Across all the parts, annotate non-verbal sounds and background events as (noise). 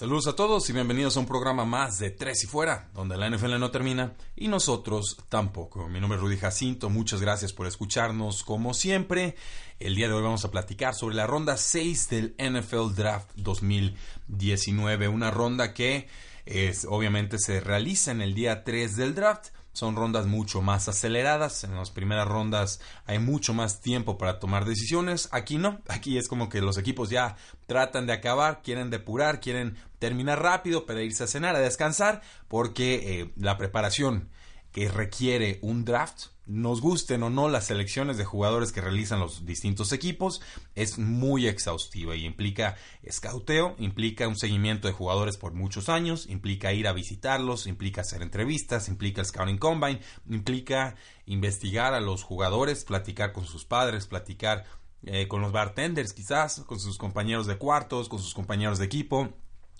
Saludos a todos y bienvenidos a un programa más de Tres y Fuera, donde la NFL no termina y nosotros tampoco. Mi nombre es Rudy Jacinto, muchas gracias por escucharnos como siempre. El día de hoy vamos a platicar sobre la ronda 6 del NFL Draft 2019, una ronda que es, obviamente se realiza en el día 3 del draft son rondas mucho más aceleradas. En las primeras rondas hay mucho más tiempo para tomar decisiones. Aquí no. Aquí es como que los equipos ya tratan de acabar, quieren depurar, quieren terminar rápido para irse a cenar, a descansar, porque eh, la preparación que requiere un draft nos gusten o no las selecciones de jugadores que realizan los distintos equipos, es muy exhaustiva y implica escauteo, implica un seguimiento de jugadores por muchos años, implica ir a visitarlos, implica hacer entrevistas, implica scouting combine, implica investigar a los jugadores, platicar con sus padres, platicar eh, con los bartenders quizás, con sus compañeros de cuartos, con sus compañeros de equipo,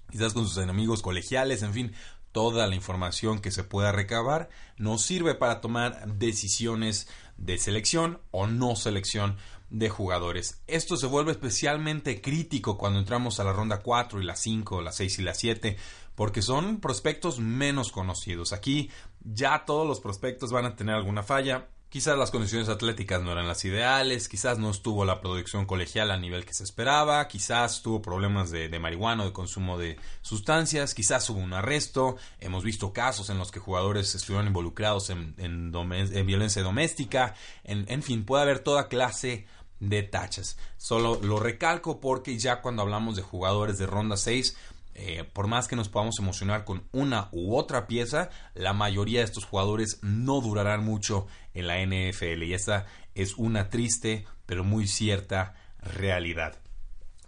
quizás con sus enemigos colegiales, en fin, toda la información que se pueda recabar nos sirve para tomar decisiones de selección o no selección de jugadores. Esto se vuelve especialmente crítico cuando entramos a la ronda 4 y la 5, la 6 y la 7, porque son prospectos menos conocidos. Aquí ya todos los prospectos van a tener alguna falla, Quizás las condiciones atléticas no eran las ideales, quizás no estuvo la producción colegial a nivel que se esperaba, quizás tuvo problemas de, marihuana o de consumo de sustancias, quizás hubo un arresto, hemos visto casos en los que jugadores estuvieron involucrados en, violencia doméstica, en, en fin, puede haber toda clase de tachas. Solo lo recalco porque ya cuando hablamos de jugadores de ronda 6, eh, por más que nos podamos emocionar con una u otra pieza, la mayoría de estos jugadores no durarán mucho en la NFL y esa es una triste pero muy cierta realidad.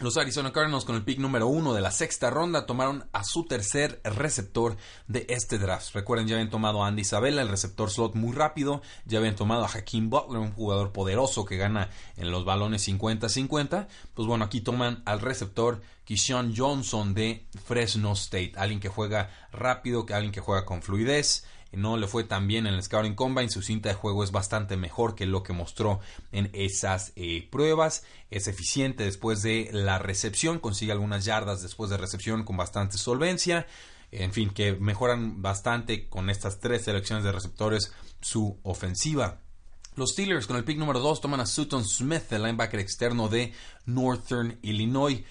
Los Arizona Cardinals con el pick número uno de la sexta ronda tomaron a su tercer receptor de este draft. Recuerden, ya habían tomado a Andy Isabella, el receptor slot muy rápido. Ya habían tomado a Hakeem Butler, un jugador poderoso que gana en los balones 50-50. Pues bueno, aquí toman al receptor Kishan Johnson de Fresno State. Alguien que juega rápido, alguien que juega con fluidez no le fue tan bien en el Scouting Combine, su cinta de juego es bastante mejor que lo que mostró en esas eh, pruebas, es eficiente después de la recepción, consigue algunas yardas después de recepción con bastante solvencia, en fin, que mejoran bastante con estas tres selecciones de receptores su ofensiva. Los Steelers con el pick número 2 toman a Sutton Smith, el linebacker externo de Northern Illinois.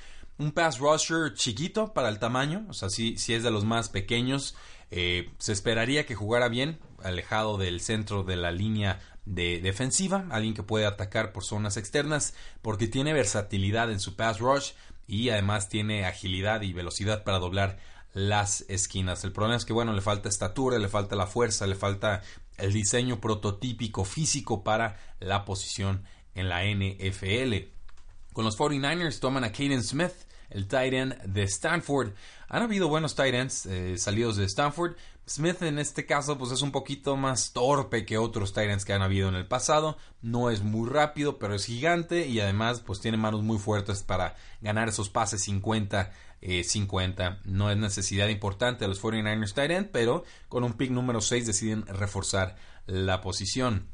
Un pass rusher chiquito para el tamaño, o sea, si es de los más pequeños. Eh, se esperaría que jugara bien, alejado del centro de la línea de defensiva, alguien que puede atacar por zonas externas, porque tiene versatilidad en su pass rush y además tiene agilidad y velocidad para doblar las esquinas. El problema es que, bueno, le falta estatura, le falta la fuerza, le falta el diseño prototípico físico para la posición en la NFL. Con los 49ers toman a Caden Smith, el tight end de Stanford. Han habido buenos tight ends eh, salidos de Stanford. Smith en este caso pues es un poquito más torpe que otros tight ends que han habido en el pasado. No es muy rápido, pero es gigante y además pues tiene manos muy fuertes para ganar esos pases 50 50. Eh, no es necesidad importante de los 49ers tight end, pero con un pick número 6 deciden reforzar la posición.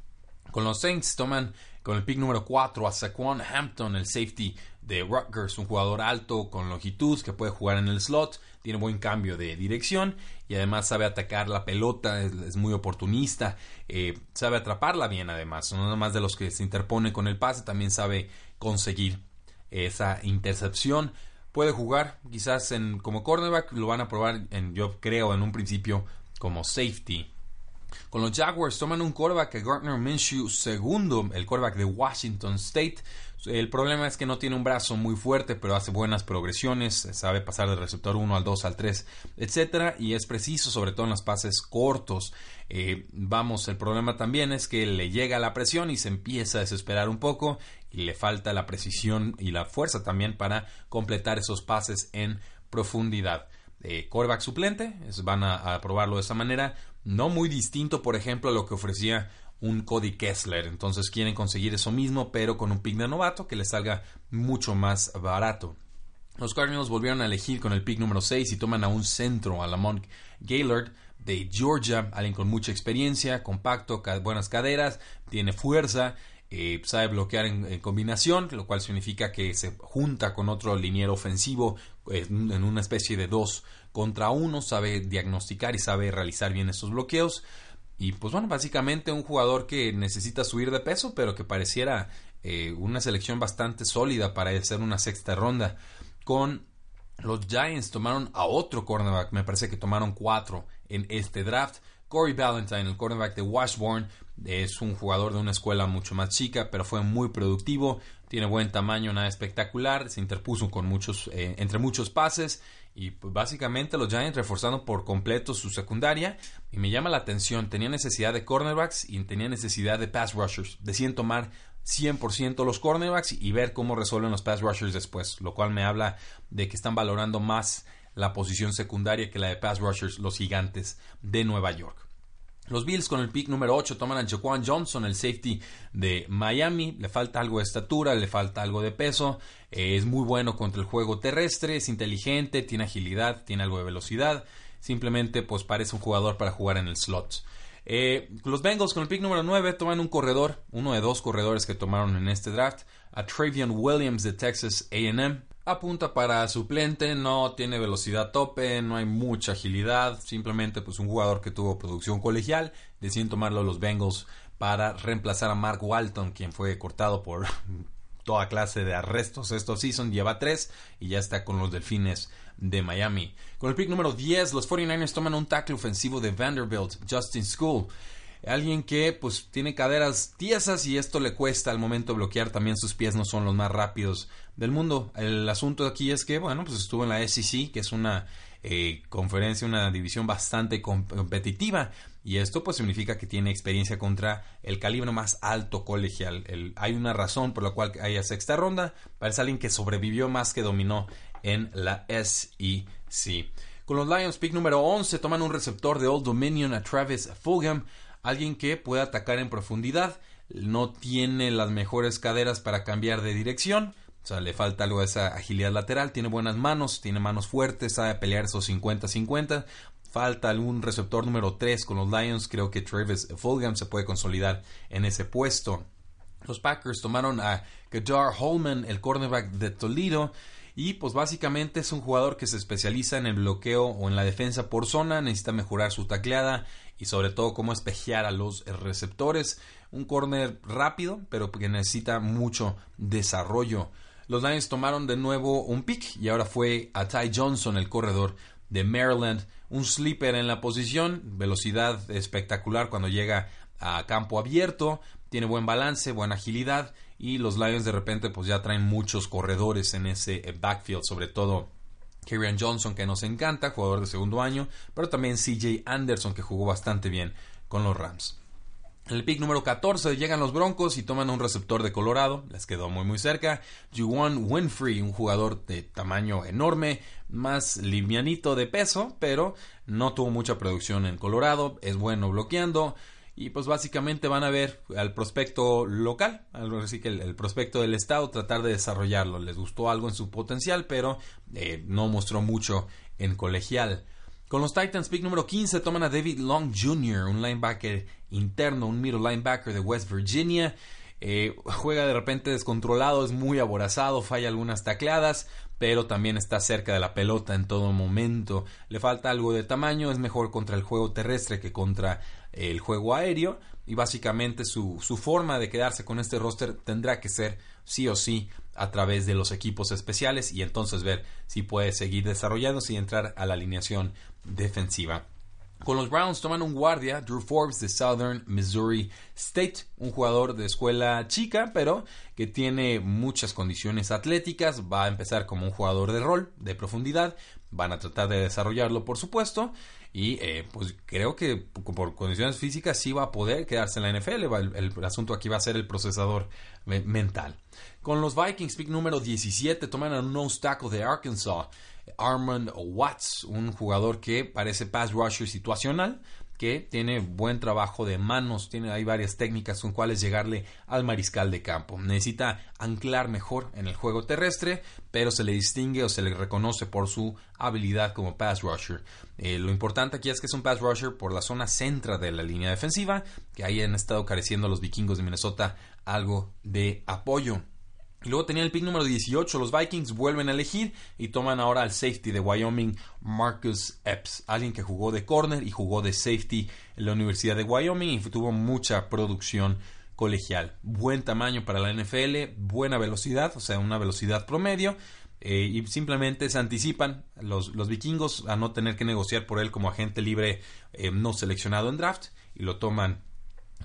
Con los Saints toman con el pick número 4 a Saquon Hampton, el safety de Rutgers, un jugador alto con longitud que puede jugar en el slot, tiene buen cambio de dirección y además sabe atacar la pelota, es, muy oportunista, eh, sabe atraparla bien además, no nada más de los que se interponen con el pase, también sabe conseguir esa intercepción. Puede jugar quizás en, como cornerback, lo van a probar en, yo creo en un principio como safety Con los Jaguars toman un quarterback que Gardner Minshew segundo, el quarterback de Washington State. El problema es que no tiene un brazo muy fuerte, pero hace buenas progresiones, sabe pasar del receptor 1 al 2 al 3, etcétera, y es preciso, sobre todo en los pases cortos. Eh, vamos, el problema también es que le llega la presión y se empieza a desesperar un poco y le falta la precisión y la fuerza también para completar esos pases en profundidad. Eh, suplente, van a, a probarlo de esa manera, no muy distinto, por ejemplo, a lo que ofrecía un Cody Kessler. Entonces quieren conseguir eso mismo, pero con un pick de novato que les salga mucho más barato. Los Cardinals volvieron a elegir con el pick número 6 y toman a un centro, a Lamont Gaylord de Georgia, alguien con mucha experiencia, compacto, buenas caderas, tiene fuerza, eh, sabe bloquear en, combinación, lo cual significa que se junta con otro liniero ofensivo eh, en una especie de dos contra uno, sabe diagnosticar y sabe realizar bien estos bloqueos. Y pues bueno, básicamente un jugador que necesita subir de peso, pero que pareciera eh, una selección bastante sólida para hacer una sexta ronda. Con los Giants tomaron a otro cornerback, me parece que tomaron cuatro en este draft. Corey Valentine, el cornerback de Washburn, es un jugador de una escuela mucho más chica, pero fue muy productivo, tiene buen tamaño, nada espectacular, se interpuso con muchos, eh, entre muchos pases y pues, básicamente los Giants reforzando por completo su secundaria. Y me llama la atención, tenía necesidad de cornerbacks y tenía necesidad de pass rushers. Deciden tomar 100% los cornerbacks y ver cómo resuelven los pass rushers después. Lo cual me habla de que están valorando más la posición secundaria que la de pass rushers los gigantes de Nueva York. Los Bills con el pick número 8 toman a Jaquan Johnson, el safety de Miami. Le falta algo de estatura, le falta algo de peso. Eh, es muy bueno contra el juego terrestre, es inteligente, tiene agilidad, tiene algo de velocidad. Simplemente pues parece un jugador para jugar en el slot. Eh, los Bengals con el pick número 9 toman un corredor, uno de dos corredores que tomaron en este draft, a Travion Williams de Texas AM apunta para suplente, no tiene velocidad tope, no hay mucha agilidad, simplemente pues un jugador que tuvo producción colegial, deciden tomarlo los Bengals para reemplazar a Mark Walton, quien fue cortado por (laughs) toda clase de arrestos estos season, lleva tres y ya está con los Delfines de Miami. Con el pick número 10, los 49ers toman un tackle ofensivo de Vanderbilt, Justin School alguien que pues tiene caderas tiesas y esto le cuesta al momento bloquear. También sus pies no son los más rápidos del mundo. El asunto aquí es que bueno pues estuvo en la SEC que es una eh, conferencia una división bastante competitiva. Y esto pues significa que tiene experiencia contra el calibre más alto colegial. Hay una razón por la cual hay a sexta ronda. Parece alguien que sobrevivió más que dominó en la SEC con los Lions pick número 11 toman un receptor de Old Dominion a Travis Fulgham alguien que puede atacar en profundidad, no tiene las mejores caderas para cambiar de dirección, o sea, le falta algo de esa agilidad lateral, tiene buenas manos, tiene manos fuertes, sabe pelear esos 50-50, falta algún receptor número 3 con los Lions, creo que Travis Fulgham se puede consolidar en ese puesto. Los Packers tomaron a Kadar Holman, el cornerback de Toledo, y pues básicamente es un jugador que se especializa en el bloqueo o en la defensa por zona, necesita mejorar su tacleada y sobre todo cómo espejear a los receptores. Un corner rápido, pero que necesita mucho desarrollo. Los Lions tomaron de nuevo un pick y ahora fue a Ty Johnson, el corredor de Maryland. Un sleeper en la posición, velocidad espectacular cuando llega a campo abierto, tiene buen balance, buena agilidad y los Lions de repente pues ya traen muchos corredores en ese eh, backfield, sobre todo Kieran Johnson que nos encanta, jugador de segundo año, pero también CJ Anderson que jugó bastante bien con los Rams. En el pick número 14 llegan los Broncos y toman un receptor de Colorado, les quedó muy muy cerca. Juwan Winfrey, un jugador de tamaño enorme, más livianito de peso, pero no tuvo mucha producción en Colorado, es bueno bloqueando y pues básicamente van a ver al prospecto local, así que el, prospecto del estado, tratar de desarrollarlo. Les gustó algo en su potencial, pero eh, no mostró mucho en colegial. Con los Titans, pick número 15, toman a David Long Jr., un linebacker interno, un middle linebacker de West Virginia. Eh, juega de repente descontrolado, es muy aborazado, falla algunas tacleadas, pero también está cerca de la pelota en todo momento. Le falta algo de tamaño, es mejor contra el juego terrestre que contra el juego aéreo y básicamente su, su, forma de quedarse con este roster tendrá que ser sí o sí a través de los equipos especiales y entonces ver si puede seguir desarrollándose y entrar a la alineación defensiva. Con los Browns toman un guardia, Drew Forbes de Southern Missouri State, un jugador de escuela chica, pero que tiene muchas condiciones atléticas, va a empezar como un jugador de rol, de profundidad, van a tratar de desarrollarlo por supuesto, y eh, pues creo que por condiciones físicas sí va a poder quedarse en la NFL, el, asunto aquí va a ser el procesador mental. Con los Vikings, pick número 17, toman a un nose tackle de Arkansas. Armand Watts, un jugador que parece pass rusher situacional, que tiene buen trabajo de manos, tiene hay varias técnicas con cuales llegarle al mariscal de campo. Necesita anclar mejor en el juego terrestre, pero se le distingue o se le reconoce por su habilidad como pass rusher. Eh, lo importante aquí es que es un pass rusher por la zona centra de la línea defensiva, que ahí han estado careciendo los vikingos de Minnesota algo de apoyo. Y luego tenía el pick número 18. Los Vikings vuelven a elegir y toman ahora al safety de Wyoming, Marcus Epps. Alguien que jugó de corner y jugó de safety en la Universidad de Wyoming y tuvo mucha producción colegial. Buen tamaño para la NFL, buena velocidad, o sea, una velocidad promedio. Eh, y simplemente se anticipan los, los, vikingos a no tener que negociar por él como agente libre eh, no seleccionado en draft y lo toman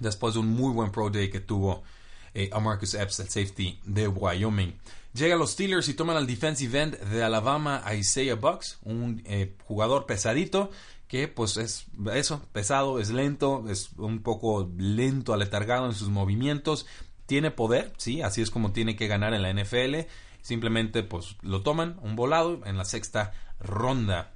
después de un muy buen pro day que tuvo eh, a Marcus Epps, el safety de Wyoming. Llega a los Steelers y toman al defensive end de Alabama, Isaiah Bucks, un eh, jugador pesadito que pues es eso, pesado, es lento, es un poco lento, aletargado en sus movimientos, tiene poder, sí, así es como tiene que ganar en la NFL, simplemente pues lo toman un volado en la sexta ronda.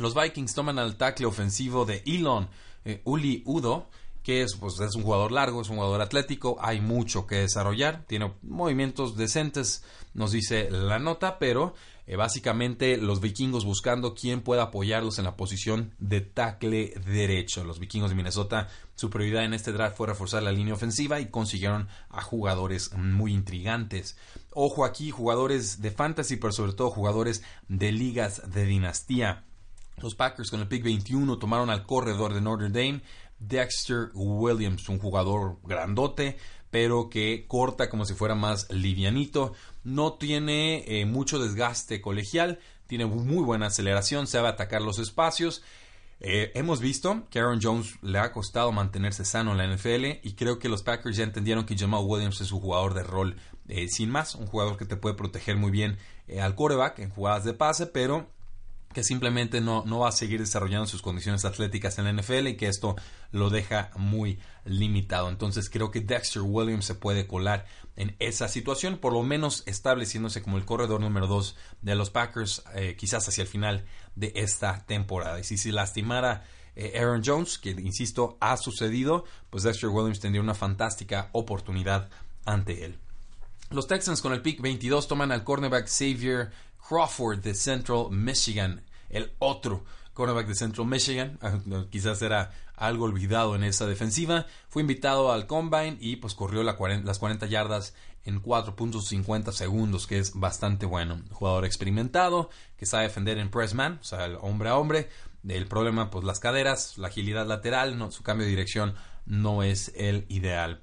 Los Vikings toman al tackle ofensivo de Elon, eh, Uli Udo, que es, pues, es un jugador largo, es un jugador atlético, hay mucho que desarrollar, tiene movimientos decentes, nos dice la nota, pero eh, básicamente los vikingos buscando quién pueda apoyarlos en la posición de tackle derecho. Los vikingos de Minnesota, su prioridad en este draft fue reforzar la línea ofensiva y consiguieron a jugadores muy intrigantes. Ojo aquí, jugadores de fantasy, pero sobre todo jugadores de ligas de dinastía. Los Packers con el pick 21 tomaron al corredor de Notre Dame, Dexter Williams, un jugador grandote, pero que corta como si fuera más livianito. No tiene eh, mucho desgaste colegial, tiene muy buena aceleración, sabe atacar los espacios. Eh, hemos visto que Aaron Jones le ha costado mantenerse sano en la NFL y creo que los Packers ya entendieron que Jamal Williams es un jugador de rol eh, sin más, un jugador que te puede proteger muy bien al quarterback en jugadas de pase, pero que simplemente no, no, va a seguir desarrollando sus condiciones atléticas en la NFL y que esto lo deja muy limitado. Entonces creo que Dexter Williams se puede colar en esa situación, por lo menos estableciéndose como el corredor número 2 de los Packers, eh, quizás hacia el final de esta temporada. Y si se lastimara eh, Aaron Jones, que insisto ha sucedido, pues Dexter Williams tendría una fantástica oportunidad ante él. Los Texans con el pick 22 toman al cornerback Xavier Crawford de Central Michigan, el otro cornerback de Central Michigan, (laughs) quizás era algo olvidado en esa defensiva, fue invitado al combine y pues corrió las 40 yardas en 4.50 segundos, que es bastante bueno. Jugador experimentado, que sabe defender en press man, o sea, el hombre a hombre. El problema, pues las caderas, la agilidad lateral, su cambio de dirección no es el ideal.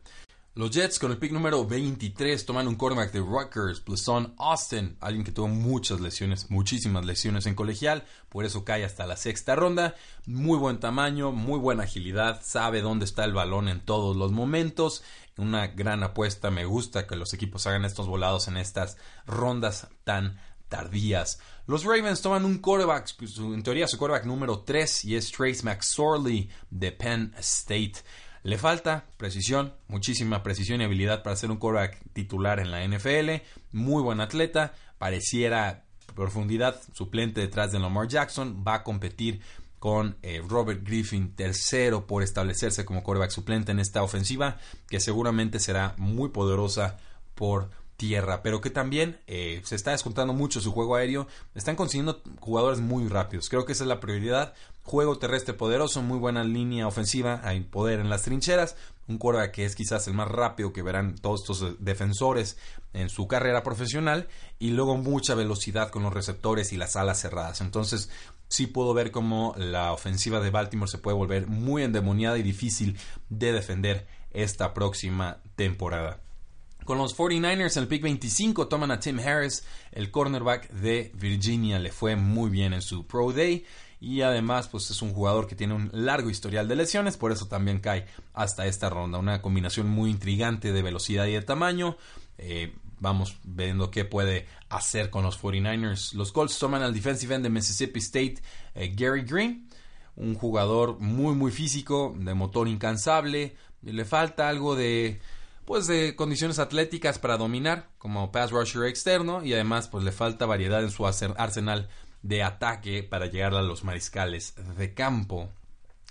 Los Jets con el pick número 23 toman un quarterback de Rutgers, Blesson Austin, alguien que tuvo muchas lesiones, muchísimas lesiones en colegial, por eso cae hasta la sexta ronda. Muy buen tamaño, muy buena agilidad, sabe dónde está el balón en todos los momentos. Una gran apuesta, me gusta que los equipos hagan estos volados en estas rondas tan tardías. Los Ravens toman un quarterback, en teoría su quarterback número 3 y es Trace McSorley de Penn State. Le falta precisión, muchísima precisión y habilidad para ser un quarterback titular en la NFL. Muy buen atleta, pareciera profundidad suplente detrás de Lamar Jackson. Va a competir con eh, Robert Griffin tercero por establecerse como quarterback suplente en esta ofensiva que seguramente será muy poderosa por tierra, pero que también eh, se está descontando mucho su juego aéreo. Están consiguiendo jugadores muy rápidos. Creo que esa es la prioridad. Juego terrestre poderoso, muy buena línea ofensiva, hay poder en las trincheras. Un quarterback que es quizás el más rápido que verán todos estos eh, defensores en su carrera profesional. Y luego mucha velocidad con los receptores y las alas cerradas. Entonces, sí puedo ver cómo la ofensiva de Baltimore se puede volver muy endemoniada y difícil de defender esta próxima temporada. Con los 49ers en el pick 25 toman a Tim Harris, el cornerback de Virginia. Le fue muy bien en su Pro Day y además pues es un jugador que tiene un largo historial de lesiones, por eso también cae hasta esta ronda. Una combinación muy intrigante de velocidad y de tamaño. Eh, vamos viendo qué puede hacer con los 49ers. Los Colts toman al defensive end de Mississippi State, eh, Gary Green, un jugador muy muy físico, de motor incansable, le falta algo de pues de condiciones atléticas para dominar como pass rusher externo y además pues le falta variedad en su arsenal de ataque para llegar a los mariscales de campo.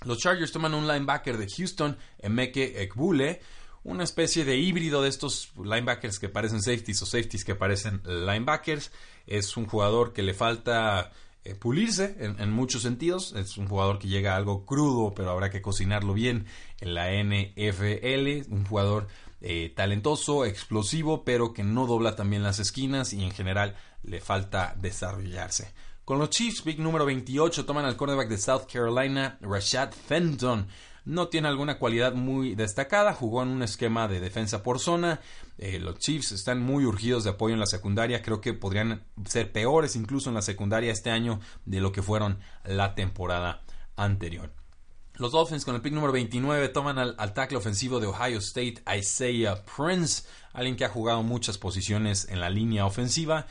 Los Chargers toman un linebacker de Houston, Emeke Ekbule, una especie de híbrido de estos linebackers que parecen safeties o safeties que parecen linebackers. Es un jugador que le falta eh, pulirse en, muchos sentidos. Es un jugador que llega algo crudo, pero habrá que cocinarlo bien en la NFL. Un jugador eh, talentoso, explosivo, pero que no dobla también las esquinas y en general le falta desarrollarse. Con los Chiefs, Big número 28 toman al cornerback de South Carolina, Rashad Fenton. No tiene alguna cualidad muy destacada, jugó en un esquema de defensa por zona. Eh, los Chiefs están muy urgidos de apoyo en la secundaria, creo que podrían ser peores incluso en la secundaria este año de lo que fueron la temporada anterior. Los Dolphins con el pick número 29 toman al, al, tackle ofensivo de Ohio State, Isaiah Prince, alguien que ha jugado muchas posiciones en la línea ofensiva,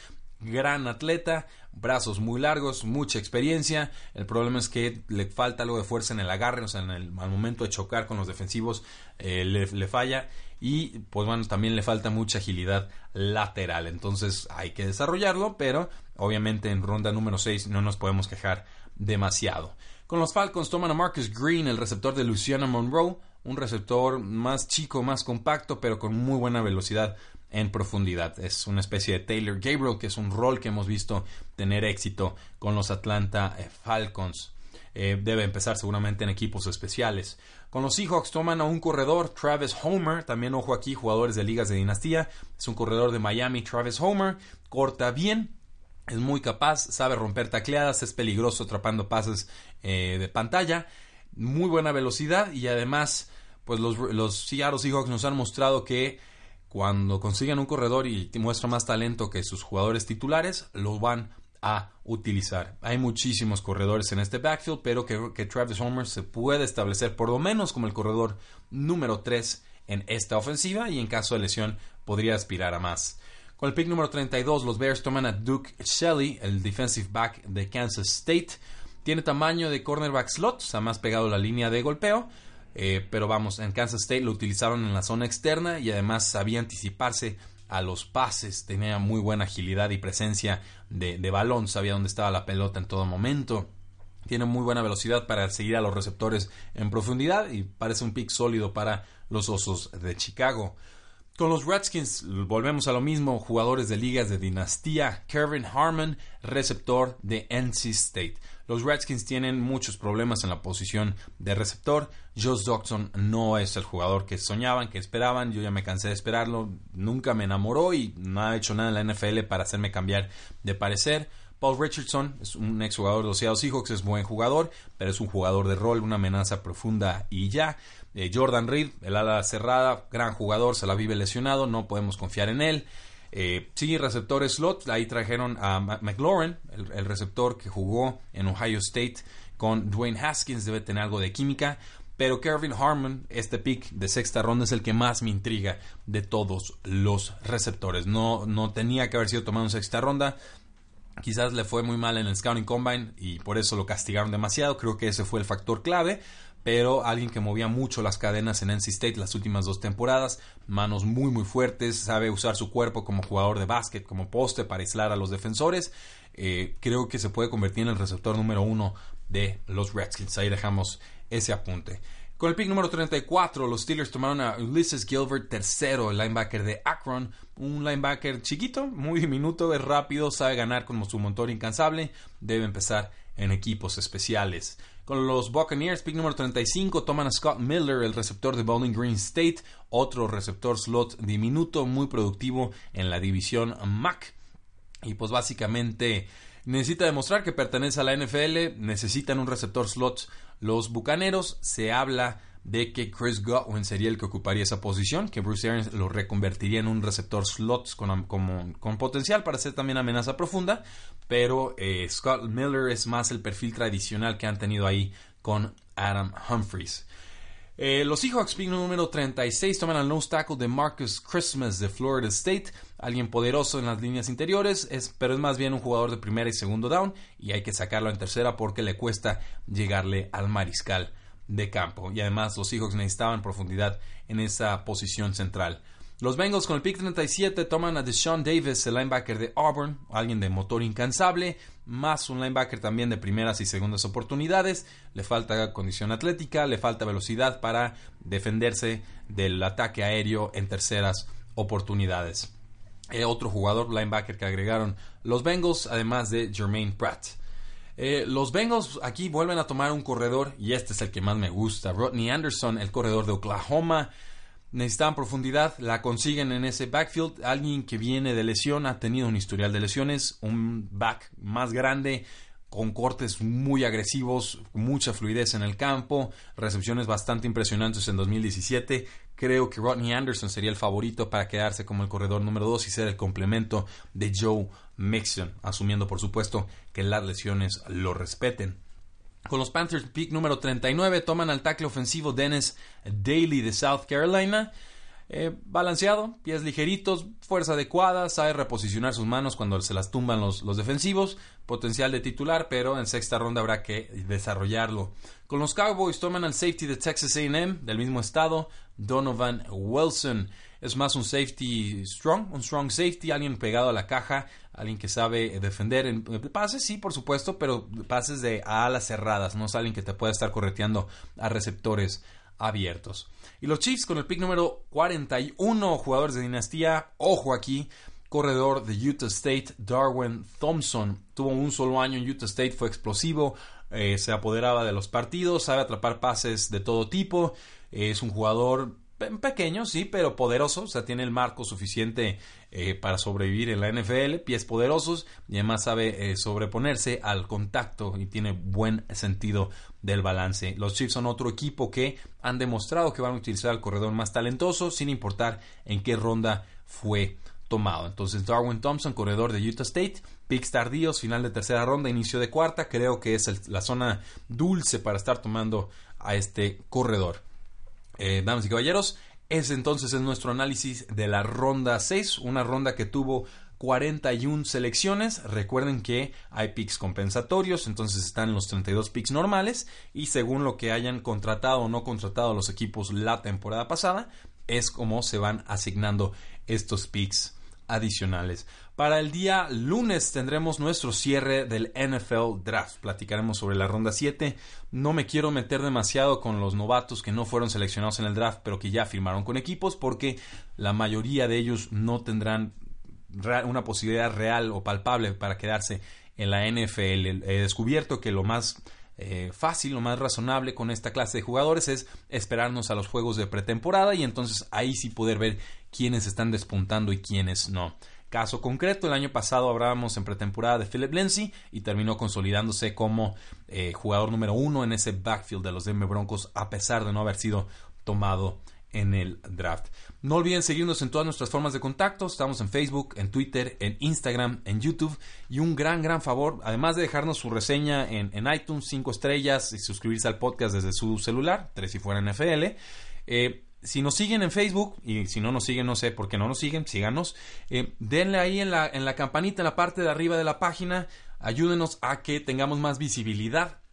gran atleta, brazos muy largos, mucha experiencia. El problema es que le falta algo de fuerza en el agarre, o sea, en el, al momento de chocar con los defensivos eh, le, falla. Y pues bueno, también le falta mucha agilidad lateral. Entonces hay que desarrollarlo, pero obviamente en ronda número 6 no nos podemos quejar demasiado. Con los Falcons toman a Marcus Green, el receptor de Luciana Monroe, un receptor más chico, más compacto, pero con muy buena velocidad en profundidad. Es una especie de Taylor Gabriel, que es un rol que hemos visto tener éxito con los Atlanta eh, Falcons. Eh, debe empezar seguramente en equipos especiales. Con los Seahawks toman a un corredor, Travis Homer, también ojo aquí, jugadores de ligas de dinastía. Es un corredor de Miami, Travis Homer, corta bien, es muy capaz, sabe romper tacleadas, es peligroso atrapando pases eh, de pantalla, muy buena velocidad y además, pues los, los Seahawks nos han mostrado que cuando consigan un corredor y muestra más talento que sus jugadores titulares, lo van a utilizar. Hay muchísimos corredores en este backfield, pero que, que Travis Homer se puede establecer por lo menos como el corredor número 3 en esta ofensiva y en caso de lesión podría aspirar a más. Con el pick número 32, los Bears toman a Duke Shelley, el defensive back de Kansas State. Tiene tamaño de cornerback slot, sea, más pegado a la línea de golpeo, eh, pero vamos, en Kansas State lo utilizaron en la zona externa y además sabía anticiparse a los pases, tenía muy buena agilidad y presencia de, balón, sabía dónde estaba la pelota en todo momento. Tiene muy buena velocidad para seguir a los receptores en profundidad y parece un pick sólido para los Osos de Chicago. Con los Redskins volvemos a lo mismo, jugadores de ligas de dinastía, Kevin Harmon, receptor de NC State. Los Redskins tienen muchos problemas en la posición de receptor. Josh Dodson no es el jugador que soñaban, que esperaban. Yo ya me cansé de esperarlo. Nunca me enamoró y no ha hecho nada en la NFL para hacerme cambiar de parecer. Paul Richardson es un exjugador de los Seattle Seahawks, es buen jugador, pero es un jugador de rol, una amenaza profunda y ya. Eh, Jordan Reed, el ala cerrada, gran jugador, se la vive lesionado, no podemos confiar en él. Eh, sí, receptor slot, ahí trajeron a McLaurin, el, receptor que jugó en Ohio State con Dwayne Haskins, debe tener algo de química. Pero Kevin Harmon, este pick de sexta ronda es el que más me intriga de todos los receptores. No, no tenía que haber sido tomado en sexta ronda. Quizás le fue muy mal en el Scouting Combine y por eso lo castigaron demasiado. Creo que ese fue el factor clave pero alguien que movía mucho las cadenas en NC State las últimas dos temporadas, manos muy muy fuertes, sabe usar su cuerpo como jugador de básquet, como poste para aislar a los defensores, eh, creo que se puede convertir en el receptor número uno de los Redskins. Ahí dejamos ese apunte. Con el pick número 34, los Steelers tomaron a Ulysses Gilbert tercero, el linebacker de Akron, un linebacker chiquito, muy diminuto, es rápido, sabe ganar como su motor incansable, debe empezar en equipos especiales. Con los Buccaneers, pick número 35, toman a Scott Miller, el receptor de Bowling Green State, otro receptor slot diminuto, muy productivo en la división MAC. Y pues básicamente necesita demostrar que pertenece a la NFL, necesitan un receptor slot los Bucaneros. Se habla de que Chris Godwin sería el que ocuparía esa posición, que Bruce Arians lo reconvertiría en un receptor slot con, con potencial para ser también amenaza profunda, pero eh, Scott Miller es más el perfil tradicional que han tenido ahí con Adam Humphries. Eh, los Seahawks, pick número 36, toman al nose tackle de Marcus Christmas de Florida State, alguien poderoso en las líneas interiores, es, pero es más bien un jugador de primera y segundo down y hay que sacarlo en tercera porque le cuesta llegarle al mariscal de campo. Y además los Seahawks necesitaban profundidad en esa posición central. Los Bengals con el pick 37 toman a Deshaun Davis, el linebacker de Auburn, alguien de motor incansable, más un linebacker también de primeras y segundas oportunidades. Le falta condición atlética, le falta velocidad para defenderse del ataque aéreo en terceras oportunidades. Eh, otro jugador linebacker que agregaron los Bengals, además de Jermaine Pratt. Eh, los Bengals aquí vuelven a tomar un corredor y este es el que más me gusta. Rodney Anderson, el corredor de Oklahoma necesitaban profundidad, la consiguen en ese backfield. Alguien que viene de lesión, ha tenido un historial de lesiones, un back más grande, con cortes muy agresivos, mucha fluidez en el campo, recepciones bastante impresionantes en 2017. Creo que Rodney Anderson sería el favorito para quedarse como el corredor número 2 y ser el complemento de Joe Mixon, asumiendo por supuesto que las lesiones lo respeten. Con los Panthers, pick número 39, toman al tackle ofensivo Dennis Daly de South Carolina. Eh, balanceado, pies ligeritos, fuerza adecuada, sabe reposicionar sus manos cuando se las tumban los, los, defensivos, potencial de titular, pero en sexta ronda habrá que desarrollarlo. Con los Cowboys toman al safety de Texas AM, del mismo estado, Donovan Wilson. Es más un safety strong, un strong safety, alguien pegado a la caja, alguien que sabe defender en pases, sí, por supuesto, pero pases de alas cerradas, no es alguien que te pueda estar correteando a receptores abiertos. Y los Chiefs con el pick número 41, jugadores de dinastía, ojo aquí, corredor de Utah State, Darwin Thompson, tuvo un solo año en Utah State, fue explosivo, eh, se apoderaba de los partidos, sabe atrapar pases de todo tipo, es un jugador pequeño, sí, pero poderoso, o sea, tiene el marco suficiente eh, para sobrevivir en la NFL, pies poderosos y además sabe eh, sobreponerse al contacto y tiene buen sentido del balance. Los Chiefs son otro equipo que han demostrado que van a utilizar al corredor más talentoso sin importar en qué ronda fue tomado. Entonces Darwin Thompson, corredor de Utah State, picks tardíos, final de tercera ronda, inicio de cuarta, creo que es la zona dulce para estar tomando a este corredor. Eh, damas y caballeros, ese entonces es nuestro análisis de la ronda 6, una ronda que tuvo 41 selecciones. Recuerden que hay picks compensatorios, entonces están los 32 picks normales y según lo que hayan contratado o no contratado los equipos la temporada pasada, es como se van asignando estos picks adicionales. Para el día lunes tendremos nuestro cierre del NFL Draft. Platicaremos sobre la ronda 7. No me quiero meter demasiado con los novatos que no fueron seleccionados en el draft, pero que ya firmaron con equipos, porque la mayoría de ellos no tendrán una posibilidad real o palpable para quedarse en la NFL. He descubierto que lo más eh, fácil, lo más razonable con esta clase de jugadores es esperarnos a los juegos de pretemporada y entonces ahí sí poder ver quiénes están despuntando y quiénes no. Caso concreto, el año pasado hablábamos en pretemporada de Philip Lindsay y terminó consolidándose como eh, jugador número uno en ese backfield de los Denver Broncos a pesar de no haber sido tomado en el draft. No olviden seguirnos en todas nuestras formas de contacto. Estamos en Facebook, en Twitter, en Instagram, en YouTube. Y un gran, gran favor, además de dejarnos su reseña en, iTunes, 5 estrellas y suscribirse al podcast desde su celular, 3 si fuera NFL. Eh, si nos siguen en Facebook, y si no nos siguen, no sé por qué no nos siguen, síganos. Eh, denle ahí en la, en la campanita, en la parte de arriba de la página. Ayúdenos a que tengamos más visibilidad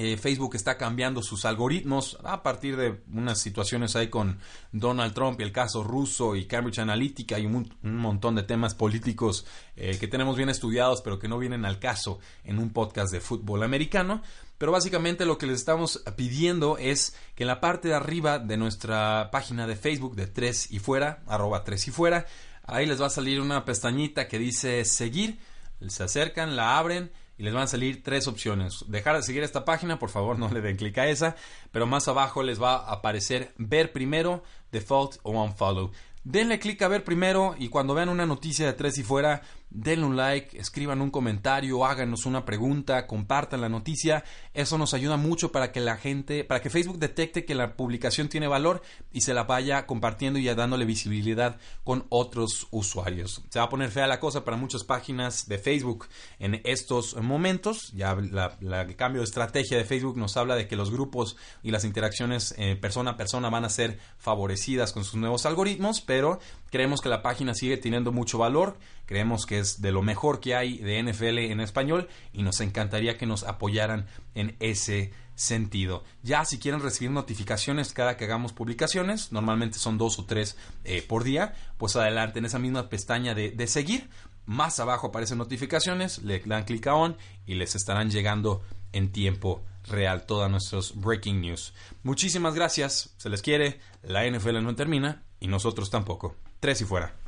eh, Facebook está cambiando sus algoritmos a partir de unas situaciones ahí con Donald Trump y el caso ruso y Cambridge Analytica y un, montón de temas políticos eh, que tenemos bien estudiados pero que no vienen al caso en un podcast de fútbol americano. Pero básicamente lo que les estamos pidiendo es que en la parte de arriba de nuestra página de Facebook de 3 y fuera, arroba 3 y fuera, ahí les va a salir una pestañita que dice seguir. Se acercan, la abren y les van a salir tres opciones. Dejar de seguir esta página, por favor no le den clic a esa, pero más abajo les va a aparecer ver primero, default o unfollow. denle clic a ver primero y cuando vean una noticia de tres y fuera, denle un like, escriban un comentario, háganos una pregunta, compartan la noticia. Eso nos ayuda mucho para que la gente, para que Facebook detecte que la publicación tiene valor y se la vaya compartiendo y ya dándole visibilidad con otros usuarios. Se va a poner fea la cosa para muchas páginas de Facebook en estos momentos. Ya el cambio de estrategia de Facebook nos habla de que los grupos y las interacciones eh, persona a persona van a ser favorecidas con sus nuevos algoritmos, pero creemos que la página sigue teniendo mucho valor. Creemos que es de lo mejor que hay de NFL en español y nos encantaría que nos apoyaran en ese sentido. Ya si quieren recibir notificaciones cada que hagamos publicaciones, normalmente son dos o tres eh, por día, pues adelante en esa misma pestaña de, seguir. Más abajo aparecen notificaciones, le dan clic a on y les estarán llegando en tiempo real todas nuestros breaking news. Muchísimas gracias, se les quiere, la NFL no termina y nosotros tampoco. Tres y fuera.